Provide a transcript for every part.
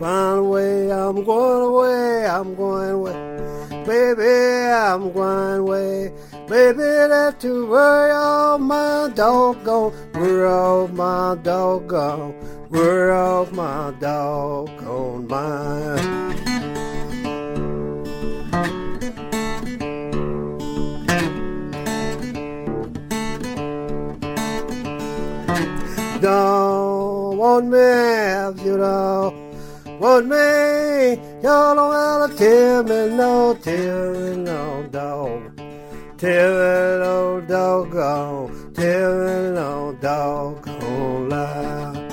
Gone away, I'm going away, I'm going away. Baby, I'm going away. Baby, that's to worry all my doggone, worry all my doggone, worry all my doggone mind. Don't want me if you don't want me. Y'all don't have to tell me no, tell me no, dog. Tell me no doggone, oh, tell me no doggone oh, lie.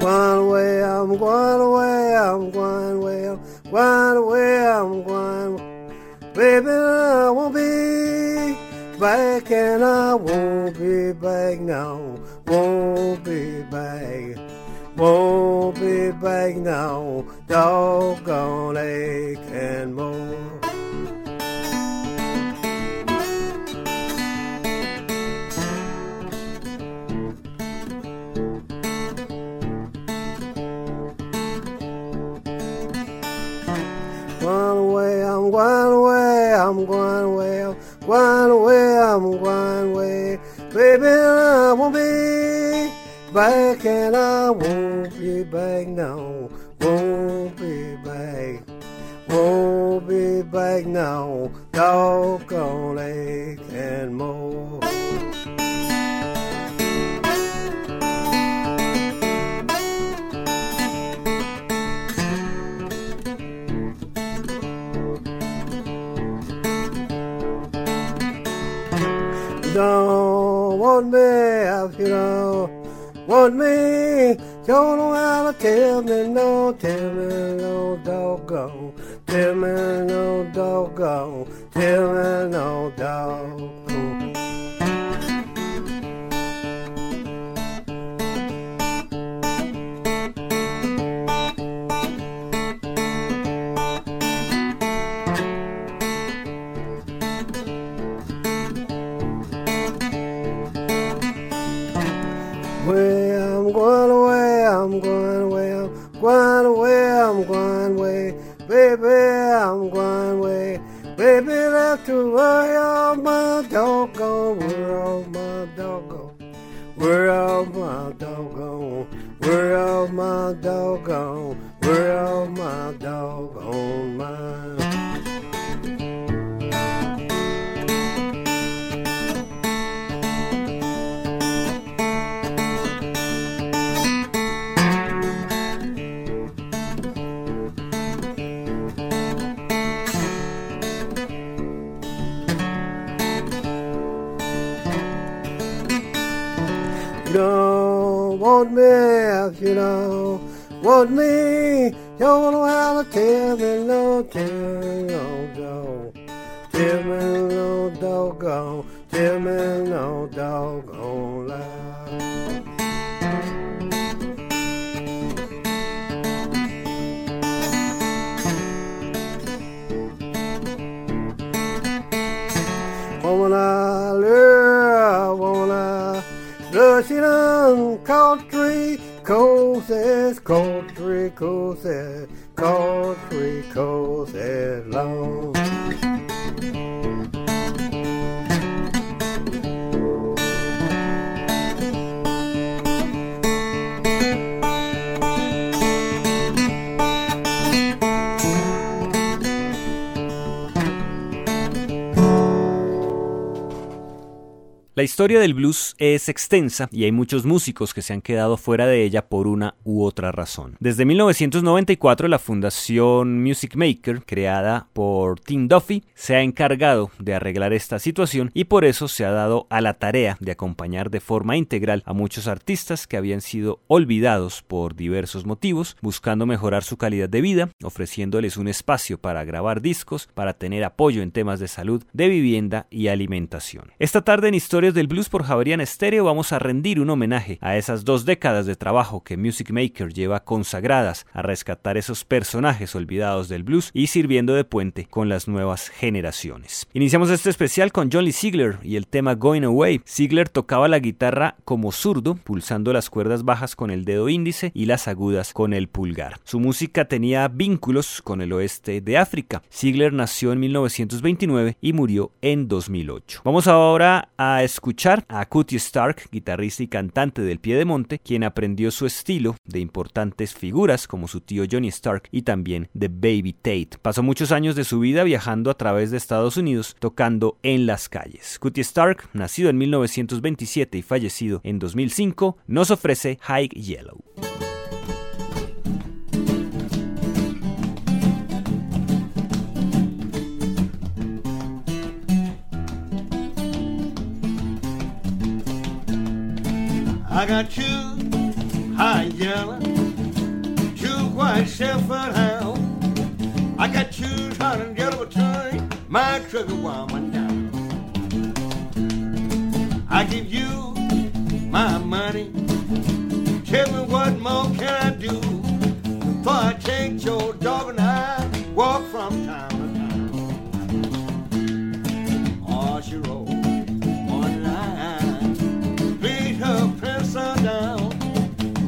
Going away, I'm going away, I'm going away, I'm going away, I'm going. Baby, I won't be back and I won't be back now, won't be back. Won't be back now, doggone ache and more. Going away, I'm away, I'm going away, I'm going away, I'm going away. Baby, I won't be back and I won't be back now, won't be back. Won't be back now, doggone ache and more. Don't want me. Don't know how to tell me no, tell me no doggone, tell me no doggone, tell me no doggone. Worry all my doggone, worry all my doggone, worry all want me if you don't want me. You don't how to tell me no, tell me no, dog. Tell me no doggone, tell me no doggone lie. Caught three courses, caught three courses long. La historia del blues es extensa y hay muchos músicos que se han quedado fuera de ella por una u otra razón. Desde 1994 la Fundación Music Maker, creada por Tim Duffy, se ha encargado de arreglar esta situación y por eso se ha dado a la tarea de acompañar de forma integral a muchos artistas que habían sido olvidados por diversos motivos, buscando mejorar su calidad de vida, ofreciéndoles un espacio para grabar discos, para tener apoyo en temas de salud, de vivienda y alimentación. Esta tarde en Historias Del Blues por Javerian Stereo vamos a rendir un homenaje a esas dos décadas de trabajo que Music Maker lleva consagradas a rescatar esos personajes olvidados del blues y sirviendo de puente con las nuevas generaciones. Iniciamos este especial con Johnny Ziegler y el tema Going Away. Ziegler tocaba la guitarra como zurdo, pulsando las cuerdas bajas con el dedo índice y las agudas con el pulgar. Su música tenía vínculos con el oeste de África. Ziegler nació en 1929 y murió en 2008. Vamos ahora a escuchar a Cootie Stark, guitarrista y cantante del Piedemonte, quien aprendió su estilo de importantes figuras como su tío Johnny Stark y también de Baby Tate. Pasó muchos años de su vida viajando a través de Estados Unidos tocando en las calles. Cootie Stark, nacido en 1927 y fallecido en 2005, nos ofrece High Yellow. I got two high yellow, two white Shepherd hound. I got two hot and yellow between my trigger woman down. I give you my money. Tell me what more can I do before I take your dog and I walk from time to time. Oh, she roll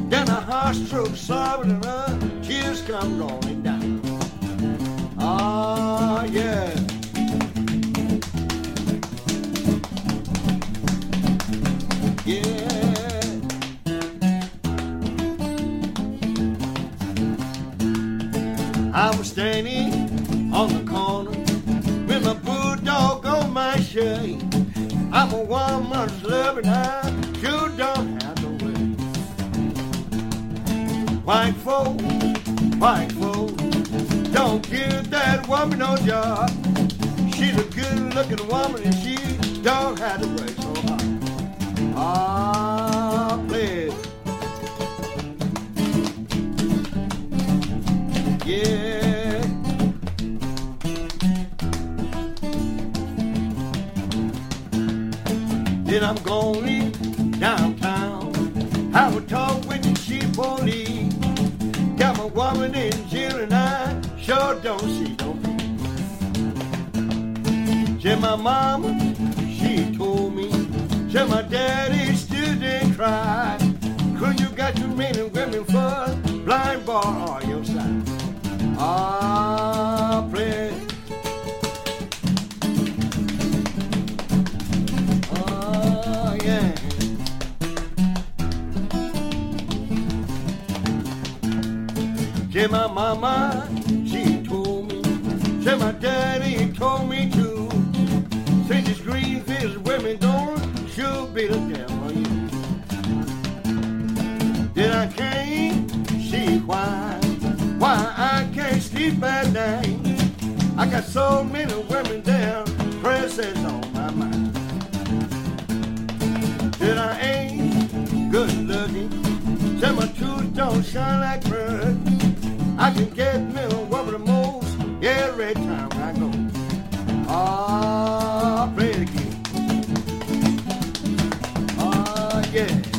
Then a heart stroke sobbing and her tears come rolling down. Oh, yeah. Yeah. I was standing on the corner with my bulldog on my shade. I'm a woman's love and I sure White folk, white folk, don't give that woman no job. She's a good looking woman and she don't have to work so hard. Ah, please. Yeah. Then I'm gonna leave downtown. Have a talk with the chief police. Sure don't see no peace. Said my mama, she told me. Said my daddy still didn't cry. Could you got too many women for blind bar on your side? Ah, please. Oh, yeah. Say my mama, my daddy told me to. Say these green fish women don't sure be the devil you. Then I can't see why, why I can't sleep at night. I got so many women down, presses on my mind. That I ain't good looking, say my tooth don't shine like pearl. I can get me a woman most every time I go. Ah, play it again. Ah. Yeah.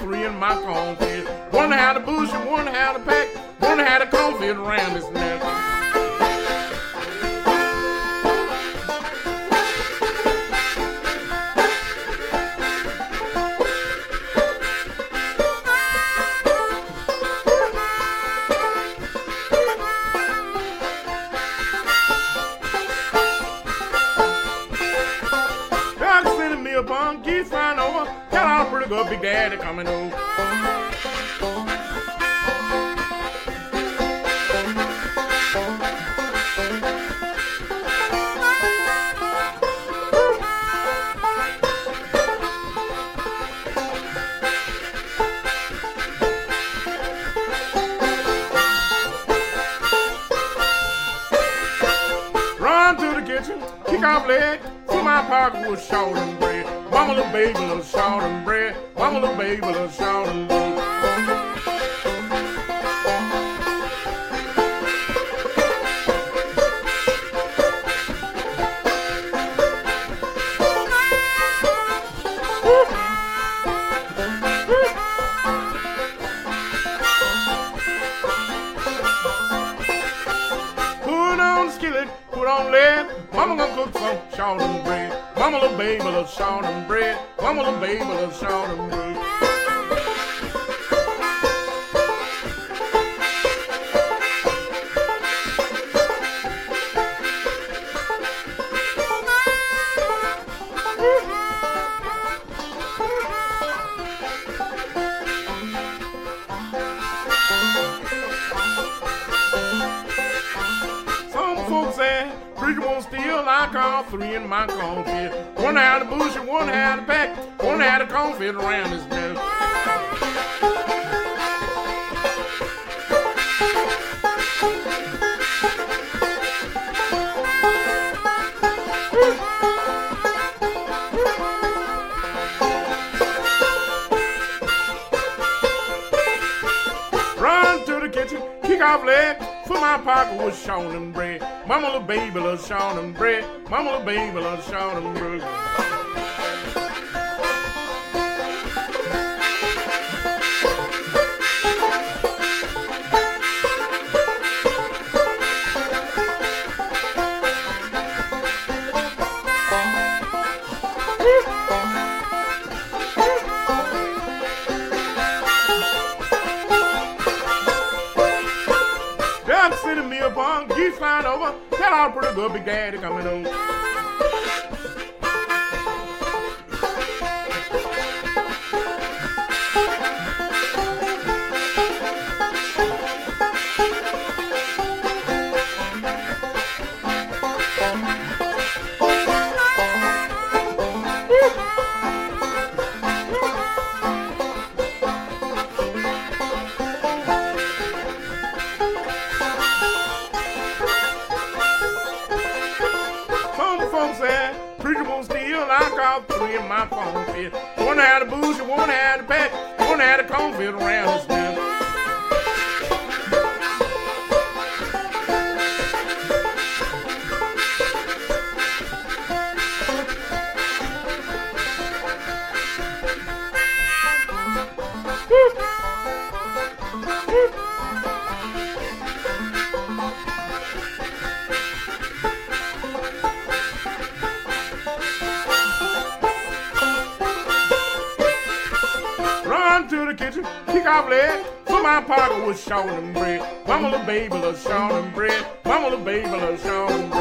Three in my cornfield. One had a bush and one had a pack. One had a cornfield around his neck. Little short and bread. Mama little baby little short and bread. Three in my cornfield. One had a bush and one had a pack. One had a cornfield around his neck. Run to the kitchen, kick off leg, fill my pocket with Sean and bread. Mama little baby loves Sean and bread. Mama little baby loves Sean and bread. All pretty good, big daddy coming over. Had around and bread. Mama little baby Sean and bread. Mama little baby Sean and bread.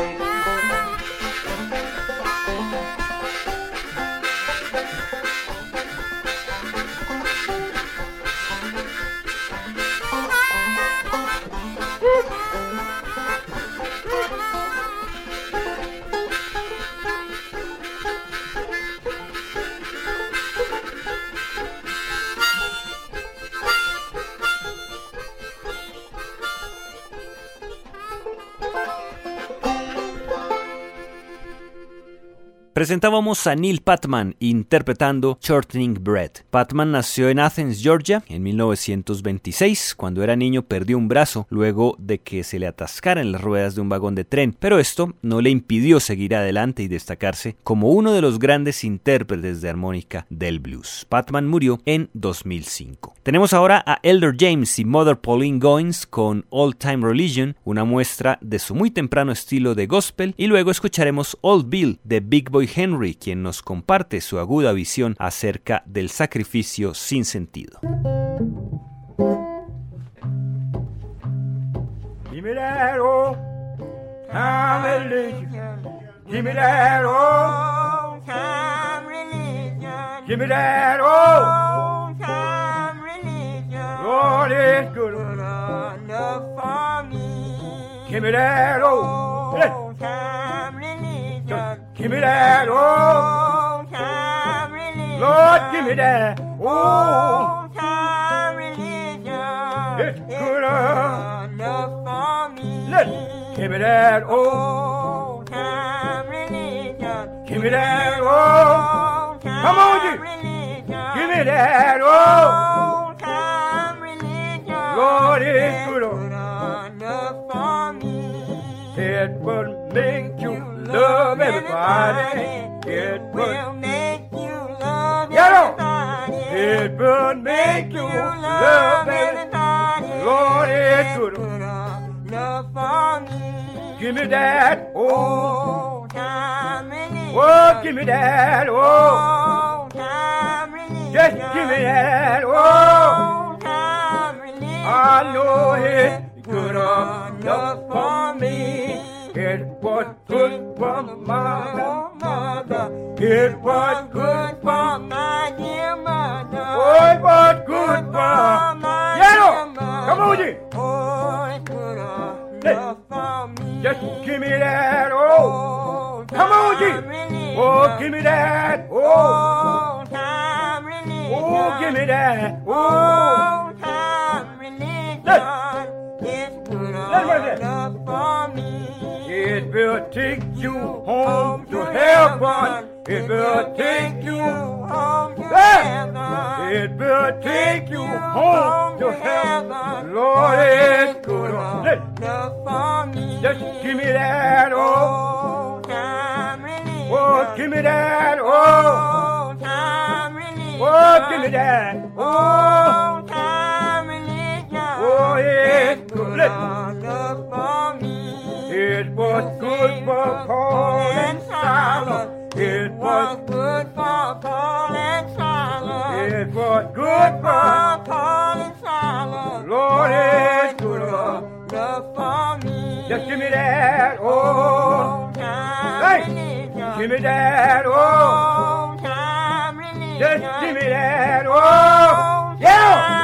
Presentábamos a Neil Patman interpretando Shortening Bread. Patman nació en Athens, Georgia, en 1926. Cuando era niño perdió un brazo luego de que se le atascaran las ruedas de un vagón de tren, pero esto no le impidió seguir adelante y destacarse como uno de los grandes intérpretes de armónica del blues. Patman murió en 2005. Tenemos ahora a Elder James y Mother Pauline Goins con Old Time Religion, una muestra de su muy temprano estilo de gospel, y luego escucharemos Old Bill de Big Boy Henry, quien nos comparte su aguda visión acerca del sacrificio sin sentido. Give me that old time religion. Give me that old time religion. Give me that old time religion. Lord, it's good enough for me. Give me that old time religion. Give me that old time religion. Lord, give me that old time religion. It's good uh. enough for me. Let give me that old time religion. Give me that oh. old time Come on, you. religion. Give me that old time religion. Lord, it's oh. good enough for me. It would love everybody. It would make you love everybody. It would make you love everybody. Lord, it's good enough for me. Give me that old time religion. Oh, give me that old time religion. Just give me that old time religion. I know it's good enough for me. It was good for my mother. It was good for my dear mother. Oh, it was good for my Yellow. Come on, G. Oh, it's good enough for me. Just give me that. Oh, come on, G. Oh, give me that. Oh, time religion. Oh, give me that. Oh, time religion. It's good enough for me. It will take you home to heaven. It will take you home to heaven. It will take you home to heaven. Lord, it's good for me. Just give me that old time religion. Oh, give me that old time religion. Oh, give me that old time religion. Oh, it's good enough for me. It was good for Paul and Silas. It was good for Paul and Silas. It was good for Paul and Silas. Lord, it's good enough for me. Just give me that oh. old time religion. Give me that oh. old time religion. Just give me that oh. old time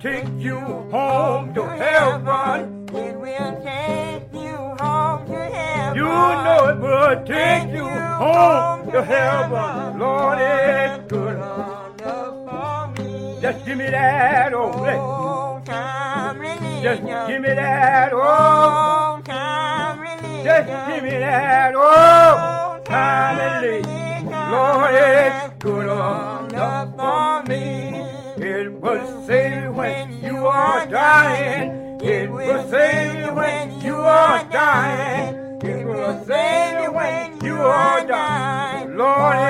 take you home to heaven. It will take you home to heaven. You know it will take you home to heaven. Lord, it's good enough for me. Just give me that old time religion. Just give me that old time religion. Just give me that old time religion. Lord, it's good enough for me. It you when you are dying. It will save you when you are dying. It will save you when you are dying. Lord,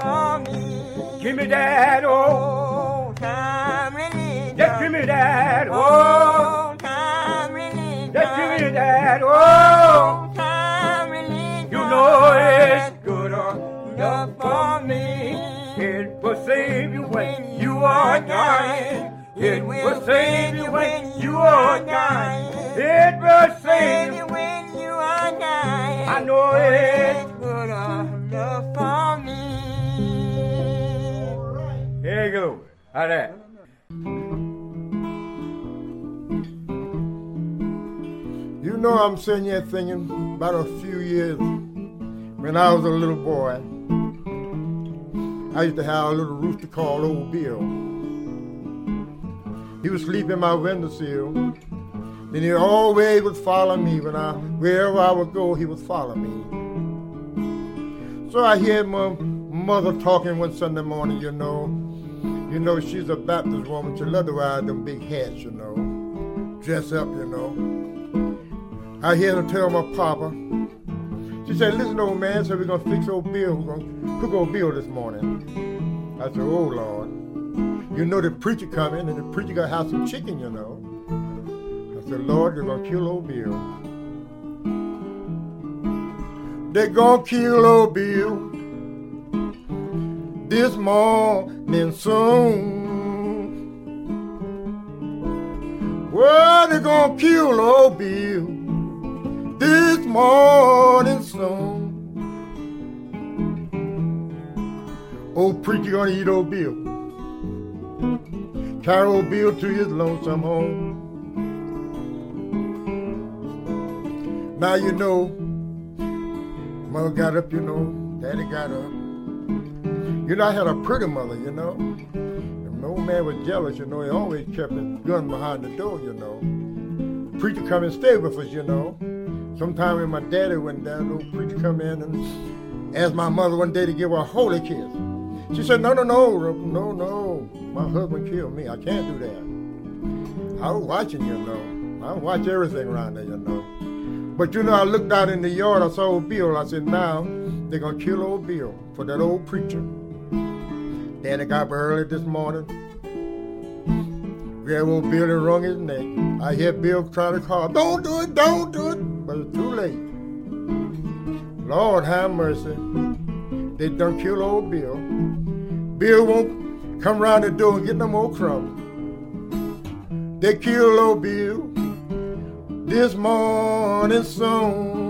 for me. Give me that old time religion. Just give me that old time religion. Just give me that old time religion. You know it's good enough for me. It will save you when are dying. It will save you when you are dying. It will save you when you are dying. I know it's good enough for me. Here you go. How that? You know I'm sitting here thinking about a few years when I was a little boy. I used to have a little rooster called Old Bill. He would sleep in my windowsill Then he always would follow me when I wherever I would go, he would follow me. So I hear my mother talking one Sunday morning, you know. You know, she's a Baptist woman. She love to wear them big hats, you know. Dress up, you know. I hear her tell my papa. She said, listen, old man, so we're going to fix old Bill. We're going to cook old Bill this morning. I said, oh, Lord. You know the preacher coming, and the preacher got to have some chicken, you know. I said, Lord, you're going to kill old Bill. They're going to kill old Bill this morning soon. Well, they're gonna kill old Bill this morning song. Old preacher gonna eat old Bill. Carry old Bill to his lonesome home. Now you know, mother got up, you know, daddy got up. You know, I had a pretty mother, you know. If no man was jealous, you know, he always kept his gun behind the door, you know. Preacher come and stay with us, you know. Sometime when my daddy went down, the old preacher come in and asked my mother one day to give her a holy kiss. She said, no, no, no, no, no. My husband killed me. I can't do that. I was watching, you know. I watch everything around there, you know. But you know, I looked out in the yard, I saw old Bill. I said, now they're gonna kill old Bill for that old preacher. Daddy got up early this morning. Bill and wrung his neck. I hear Bill trying to call, don't do it, don't do it. But it's too late. Lord have mercy. They done kill old Bill. Bill won't come round the door and get no more crumbs. They kill old Bill this morning soon.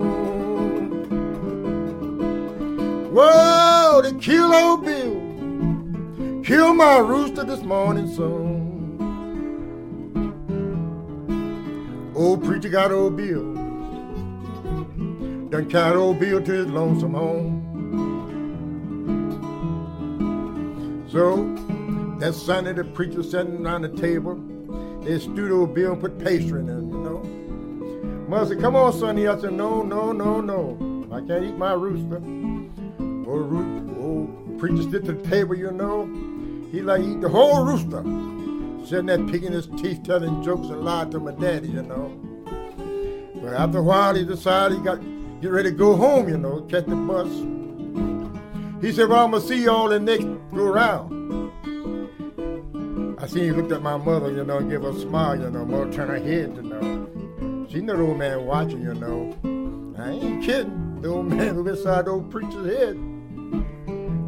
Whoa, they kill old Bill. Kill my rooster this morning soon. Old preacher got old Bill. Done carried old Bill to his lonesome home. So that Sunday the preacher sitting around the table. They stood old Bill and put pastry in it, you know. Mother said, come on, Sonny. I said, no, no, no, no. I can't eat my rooster. Old, old preacher stood to the table, you know. He like eat the whole rooster. Sitting there picking his teeth, telling jokes and lied to my daddy, you know. But after a while, he decided he got get ready to go home, you know, catch the bus. He said, well, I'm to see y'all in next go around. I seen he looked at my mother, you know, and give her a smile, you know, mother turn her head, you know. She know the old man watching, you know. I ain't kidding. The old man was beside the old preacher's head.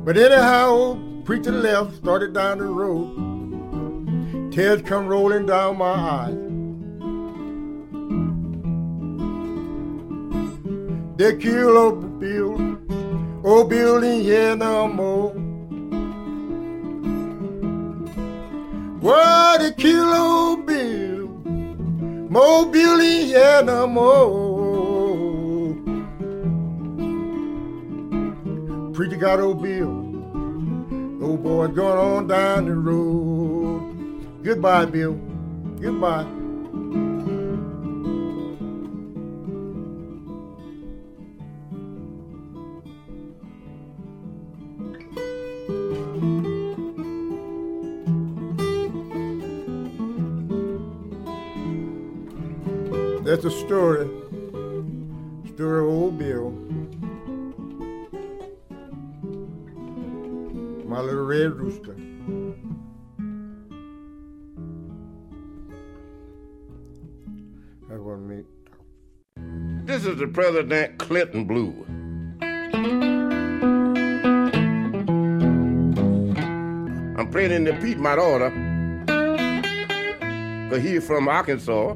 But anyhow, old preacher left, started down the road. Tears come rolling down my eyes. They kill old Bill, old Bill ain't here no more. Why they kill old Bill? Ain't here no more. Preacher got old Bill. Old boy going on down the road. Goodbye, Bill. Goodbye. That's a story. Story of old Bill. My little red rooster. The President Clinton Blue. I'm playing in the Piedmont order. Cause he's from Arkansas. I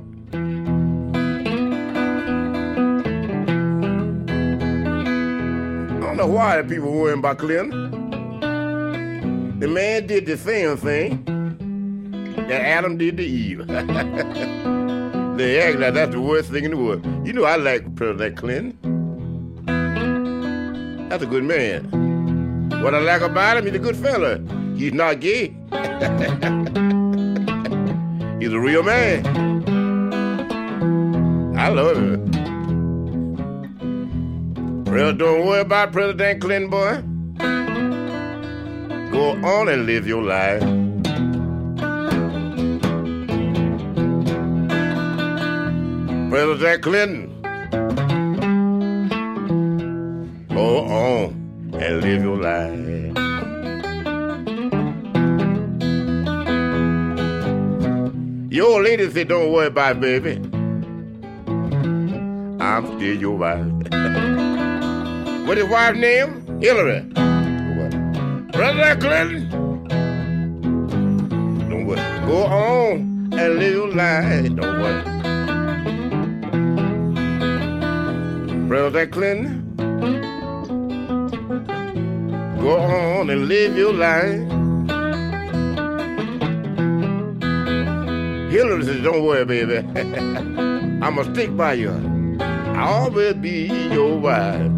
don't know why the people worrying about Clinton. The man did the same thing that Adam did to Eve. they act like that's the worst thing in the world. You know I like President Clinton. That's a good man. What I like about him, he's a good fella. He's not gay. he's a real man. I love it. Well, don't worry about President Clinton, boy. Go on and live your life. President Clinton, go on and live your life. Your lady said, don't worry about it, baby. I'm still your wife. what his wife's name? Hillary. President Clinton. Don't worry. Go on and live your life. Don't worry. President Clinton. Go on and live your life. Hillary says, don't worry, baby. I'ma stick by you. I'll always be your wife.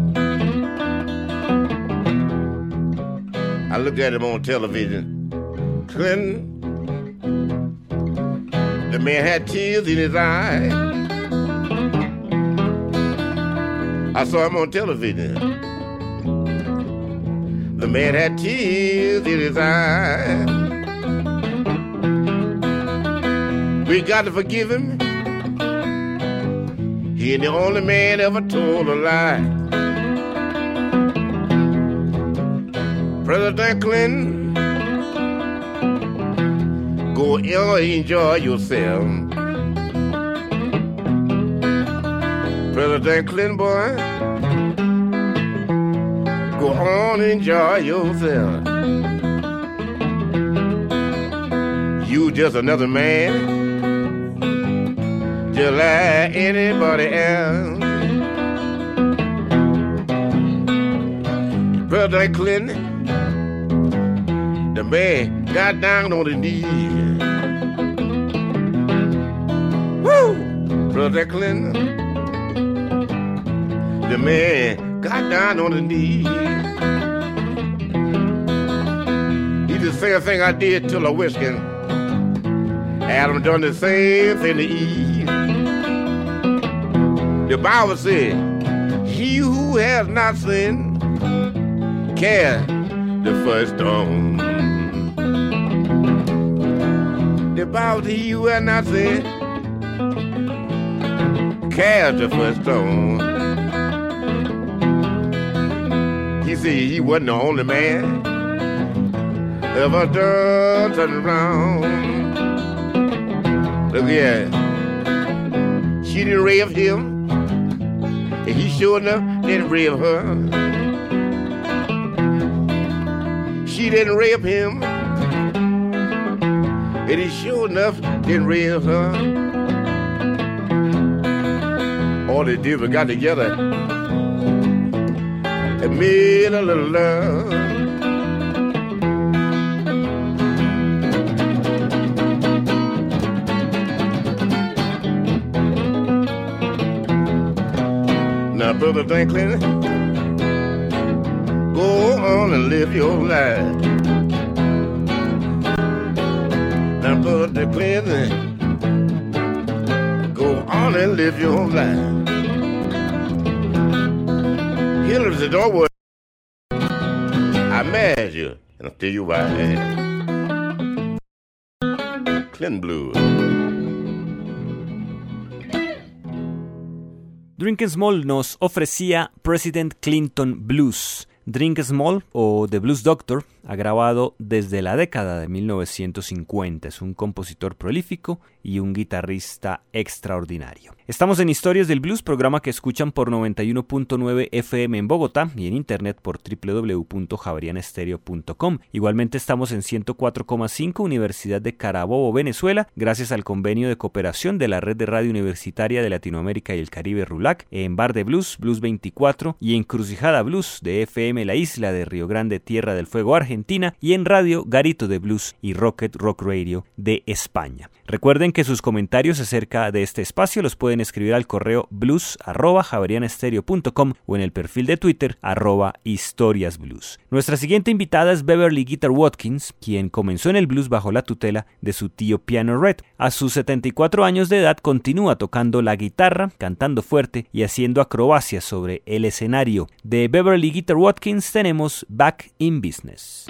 I looked at him on television. Clinton, the man had tears in his eyes. I saw him on television. The man had tears in his eyes. We got to forgive him. He ain't the only man ever told a lie. President Clinton, go enjoy yourself. President Clinton, boy, go on enjoy yourself. You just another man just like anybody else. Brother Clinton, the man got down on his knees. Woo! Brother Clinton, the man got down on his knees. He did the same thing I did till I whiskey. Adam done the same thing to Eve. The Bible said, He who has not sinned cast the first stone. The Bible said, He who has not sinned cast the first stone. Said he wasn't the only man ever done something wrong. Look here. She didn't rave him. And he sure enough didn't rape her. She didn't rape him. And he sure enough didn't rape her. All they did was got together and made a little love. Now, Brother Franklin, go on and live your life. Now, Brother Clinton, go on and live your life. The door was. I married you, and I'll tell you why. Clinton Blues. Drink Small nos ofrecía President Clinton Blues. Drink Small o The Blues Doctor ha grabado desde la década de 1950. Es un compositor prolífico y un guitarrista extraordinario. Estamos en Historias del Blues, programa que escuchan por 91.9 FM en Bogotá y en internet por www.javerianestereo.com. Igualmente estamos en 104,5 Universidad de Carabobo, Venezuela, gracias al convenio de cooperación de la Red de Radio Universitaria de Latinoamérica y el Caribe RULAC, en Bar de Blues, Blues 24 y Encrucijada Blues de FM La Isla de Río Grande, Tierra del Fuego, Argentina y en Radio Garito de Blues y Rocket Rock Radio de España. Recuerden que sus comentarios acerca de este espacio los pueden escribir al correo blues.javerianestereo.com o en el perfil de Twitter arroba historiasblues. Nuestra siguiente invitada es Beverly Guitar Watkins, quien comenzó en el blues bajo la tutela de su tío Piano Red. A sus 74 años de edad continúa tocando la guitarra, cantando fuerte y haciendo acrobacias sobre el escenario. De Beverly Guitar Watkins tenemos Back in Business.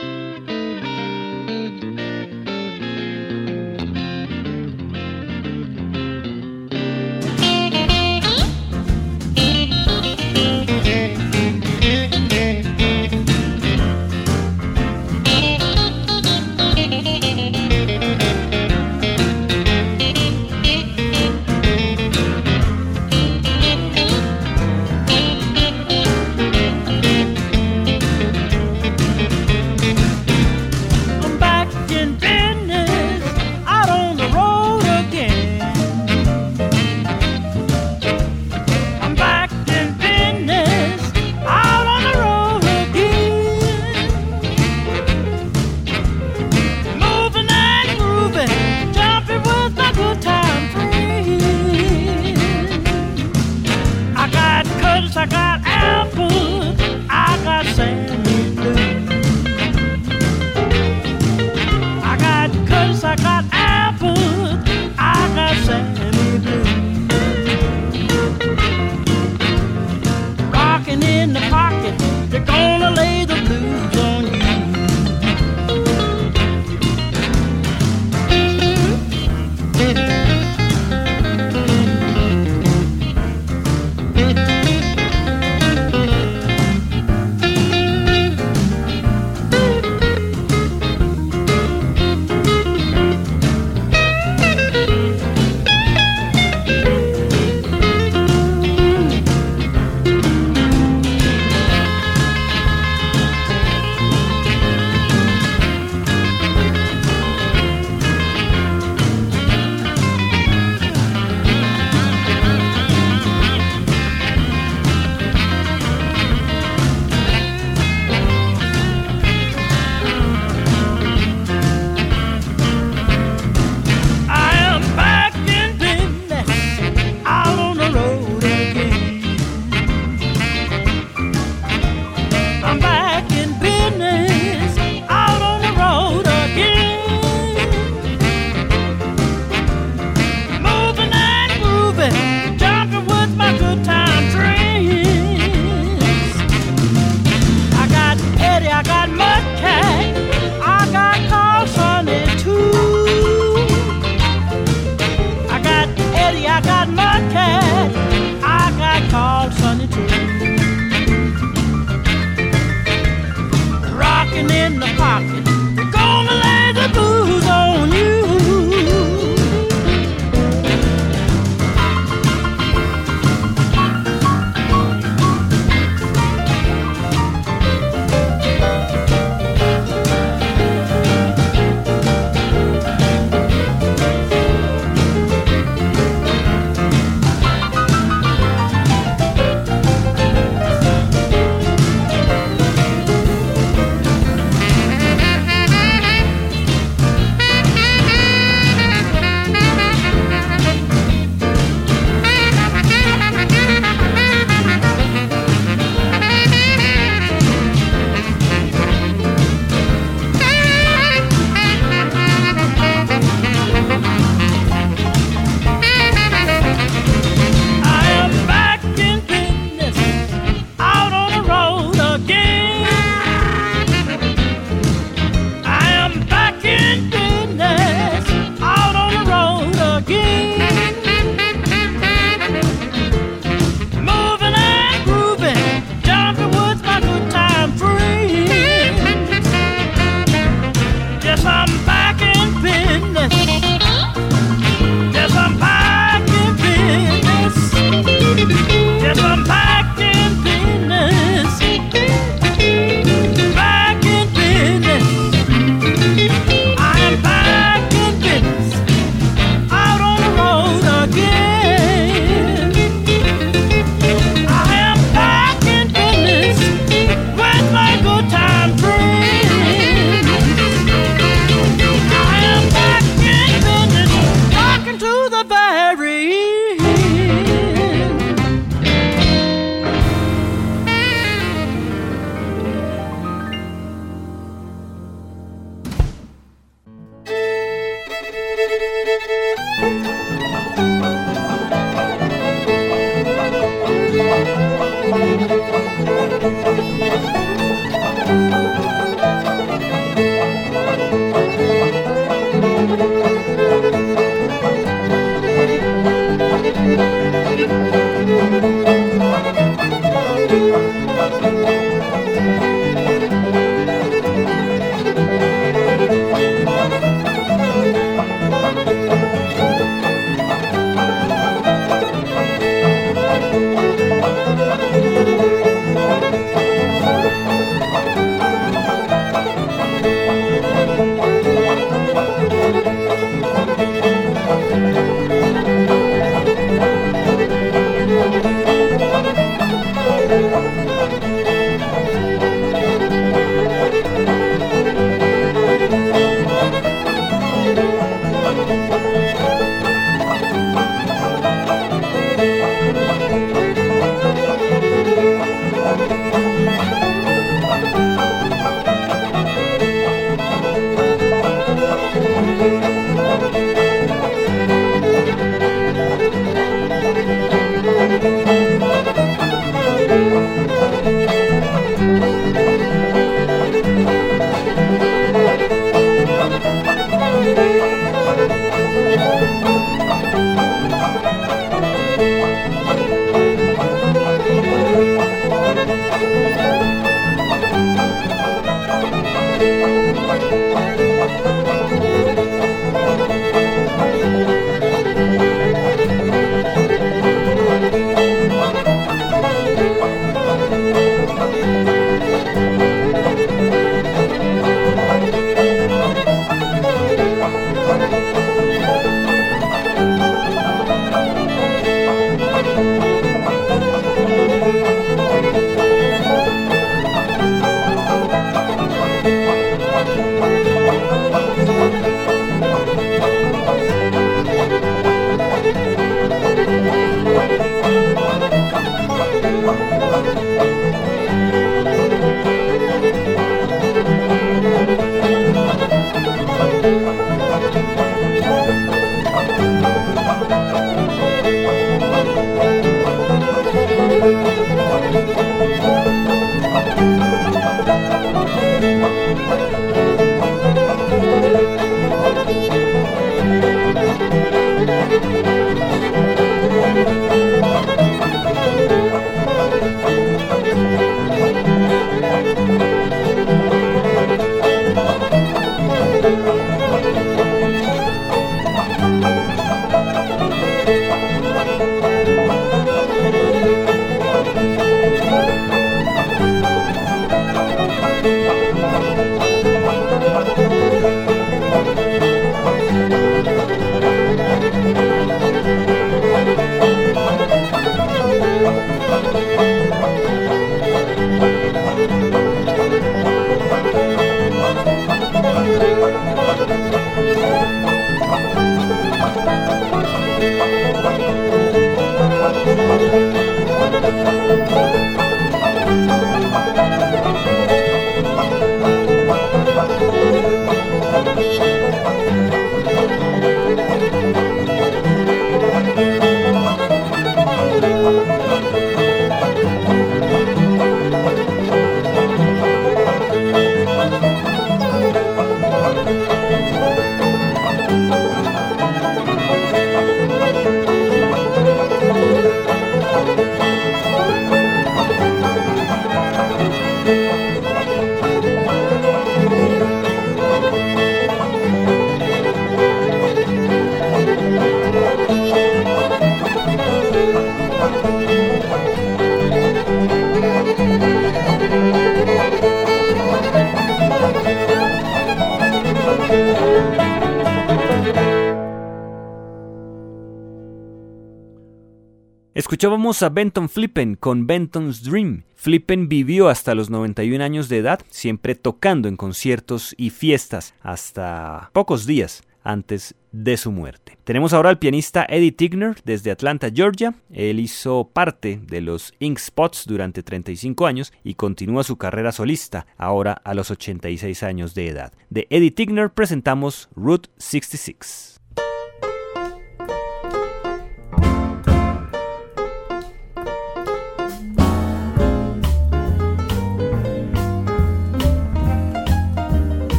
Escuchábamos a Benton Flippen con Benton's Dream. Flippen vivió hasta los 91 años de edad, siempre tocando en conciertos y fiestas hasta pocos días antes de su muerte. Tenemos ahora al pianista Eddie Tigner desde Atlanta, Georgia. Él hizo parte de los Ink Spots durante 35 años y continúa su carrera solista ahora a los 86 años de edad. De Eddie Tigner presentamos Route 66.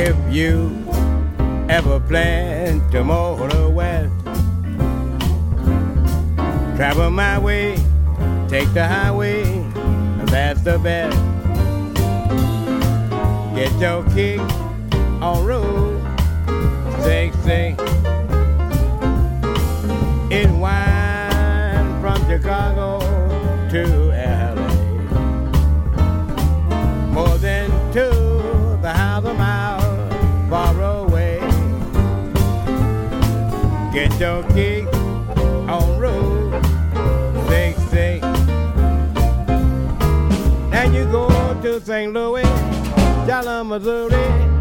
If you ever plan to motor west, travel my way, take the highway, that's the best. Get your kick on road 66. It winds Get your kick on road 66. Now you go to St. Louis, Dallas, Missouri,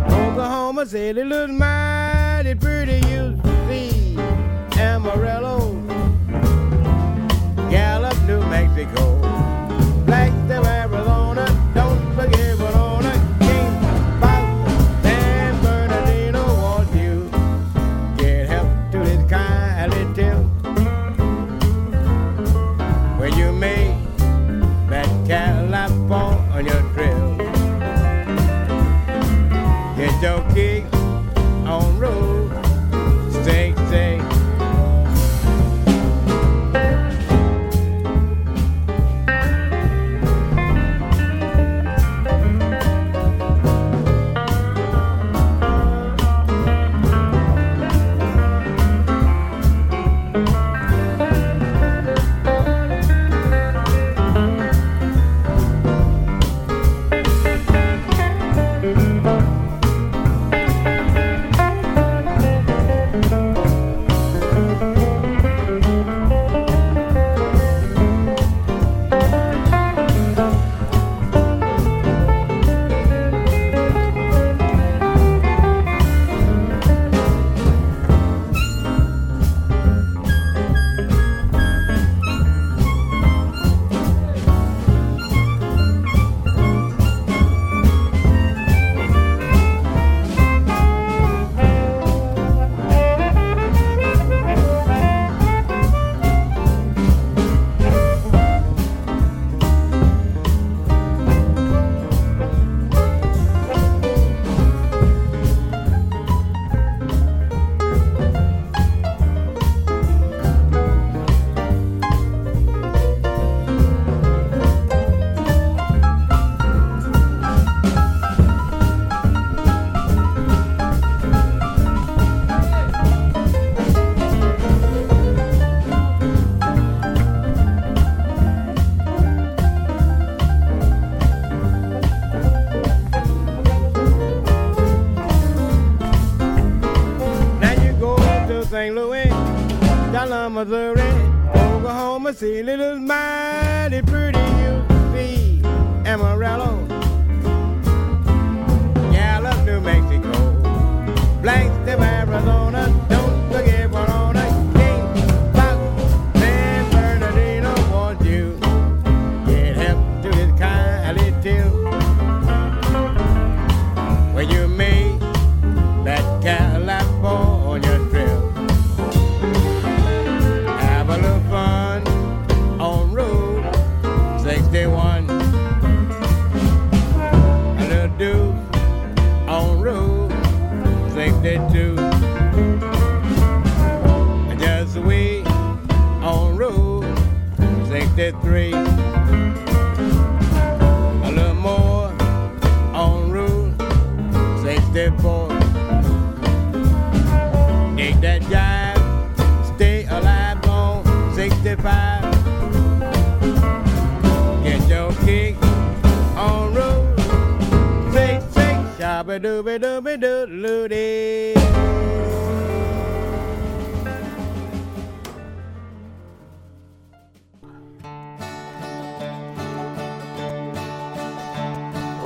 Oklahoma City looks mighty pretty. You see Amarillo,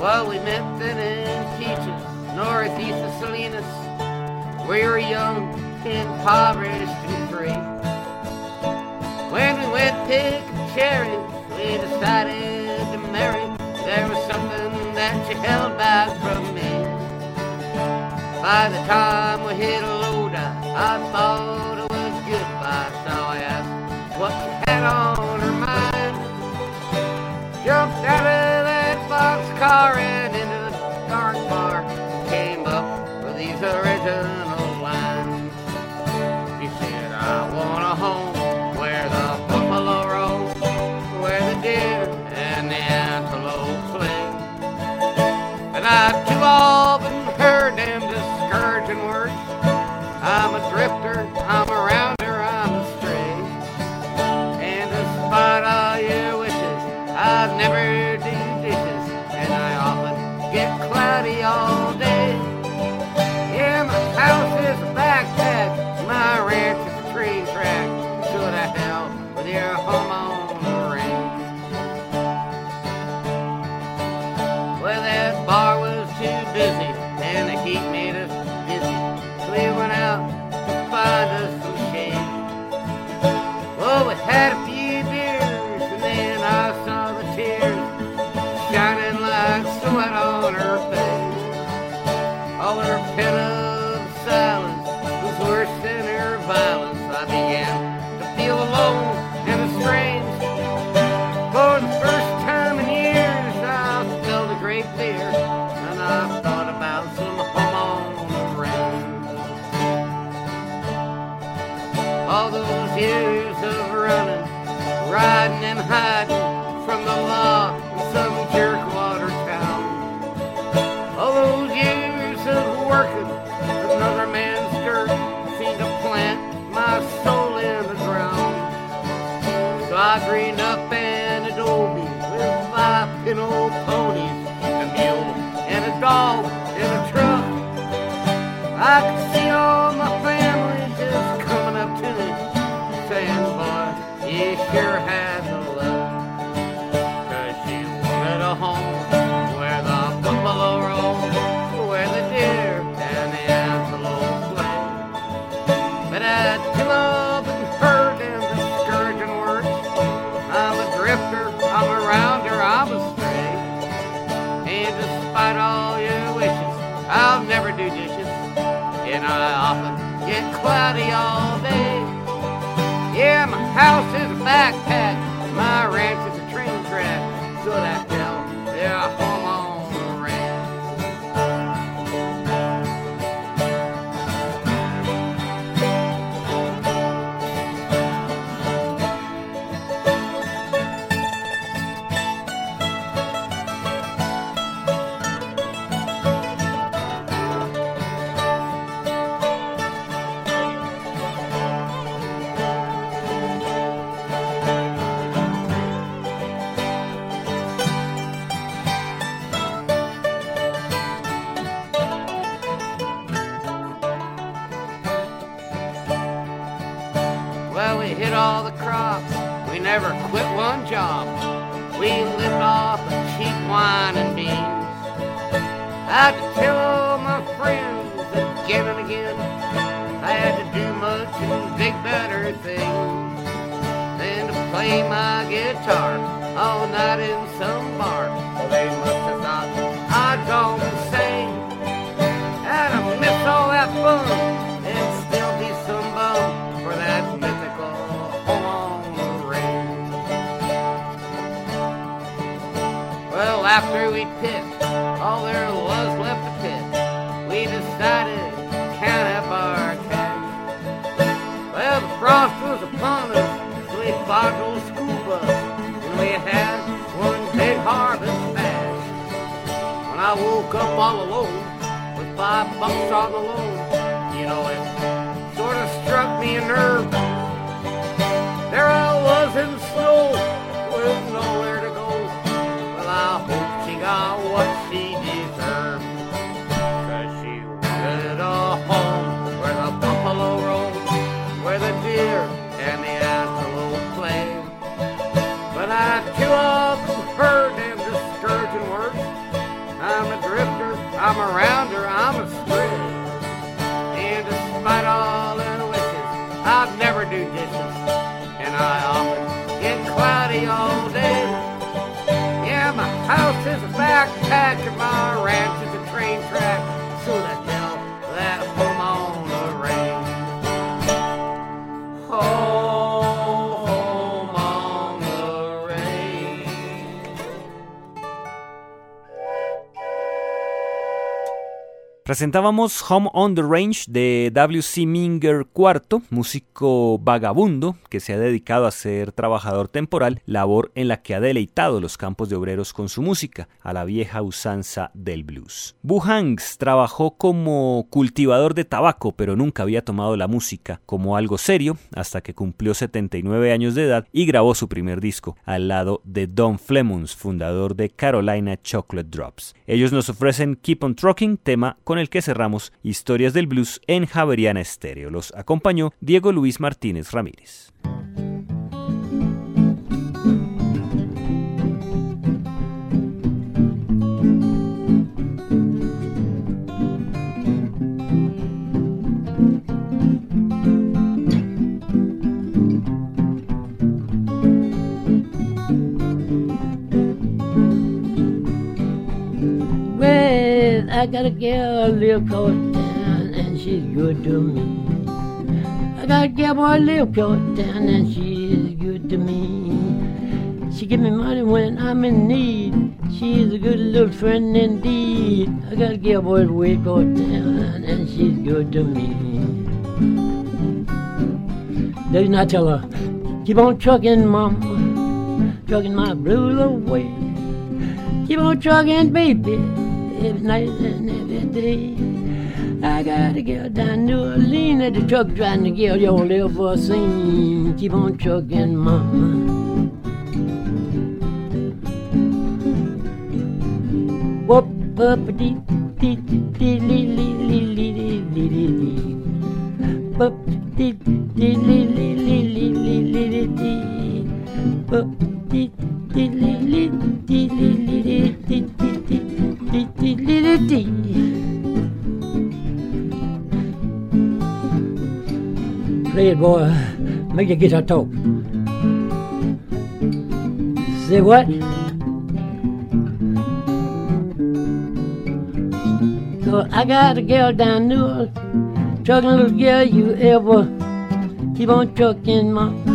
Well, we met then in peaches, northeast of Salinas. We were young, impoverished, and free. When we went pick cherry, we decided to marry. There was something that you held back from me. By the time we hit Loda, I thought it was goodbye, so I asked what the had on. car and into the dark bar came up with these original lines. He said, I want a home where the buffalo roam, where the deer and the antelope play, and I do all all night in some bar. Well, they must have thought I'd go insane and I miss all that fun and still be all alone with five bucks on the loan, you know, it sort of struck me a nerve. backpack of my rack. Presentábamos Home on the Range de W.C. Minger IV, músico vagabundo que se ha dedicado a ser trabajador temporal, labor en la que ha deleitado los campos de obreros con su música, a la vieja usanza del blues. Boo Hanks trabajó como cultivador de tabaco, pero nunca había tomado la música como algo serio hasta que cumplió 79 años de edad y grabó su primer disco al lado de Don Flemons, fundador de Carolina Chocolate Drops. Ellos nos ofrecen Keep on Trucking, tema con el que cerramos Historias del Blues en Javeriana Estéreo. Los acompañó Diego Luis Martínez Ramírez. I got a girl live close down and she's good to me. I got a gal boy live close down and she's good to me. She give me money when I'm in need. She's a good little friend indeed. I got a gal boy way close down and she's good to me. I tell her, keep on trucking, mama, trucking my blues away. Keep on trucking, baby, every night and every day. I got a girl down New Orleans at the truck driving to get your little scene. Keep on trucking, mama. Whoop, up, dee, dee, dee, lee, lee, lee, lee, lee, lee, lee. Whoop, dee, dee, lee, lee, lee, lee, lee, lee, lee, lee. Whoop, dee, dee, lee, lee, dee, lee. Play it, boy. Make the guitar talk. Say what? So I got a girl down New Orleans, trucking little girl you ever keep on trucking, ma.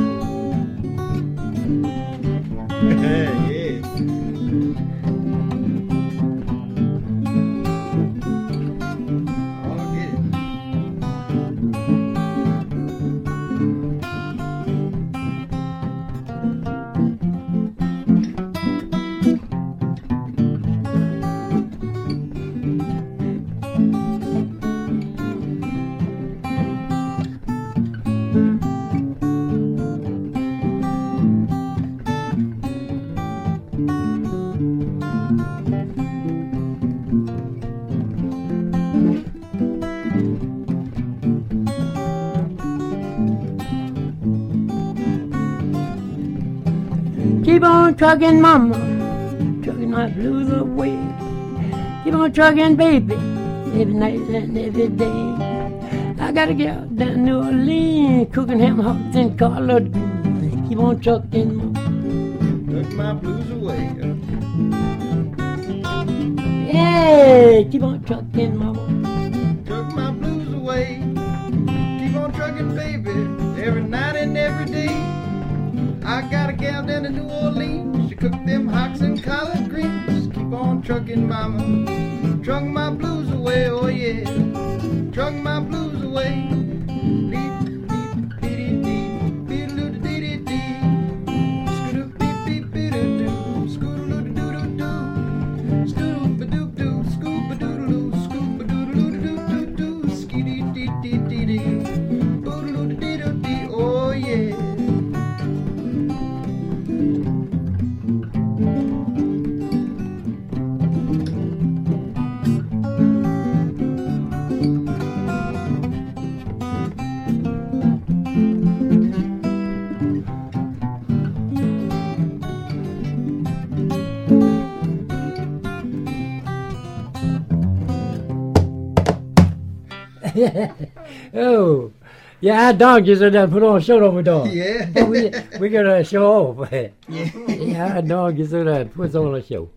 Keep on trucking, mama, trucking my blues away. Keep on trucking, baby, every night and every day. I got a gal down New Orleans, cooking ham hocks and collard greens. Keep on trucking, mama. Took my blues away. Yeah, keep on trucking, mama. Took my blues away. Keep on trucking, baby, every night and every day. I got a gal down in New Orleans. She cooked them hocks and collard greens. Keep on trucking, mama. Truck my blues away, oh yeah. Truck my oh, yeah, our donkeys are done put on a show over dog. Yeah. we we gotta show off. yeah, our donkeys are done put on a show.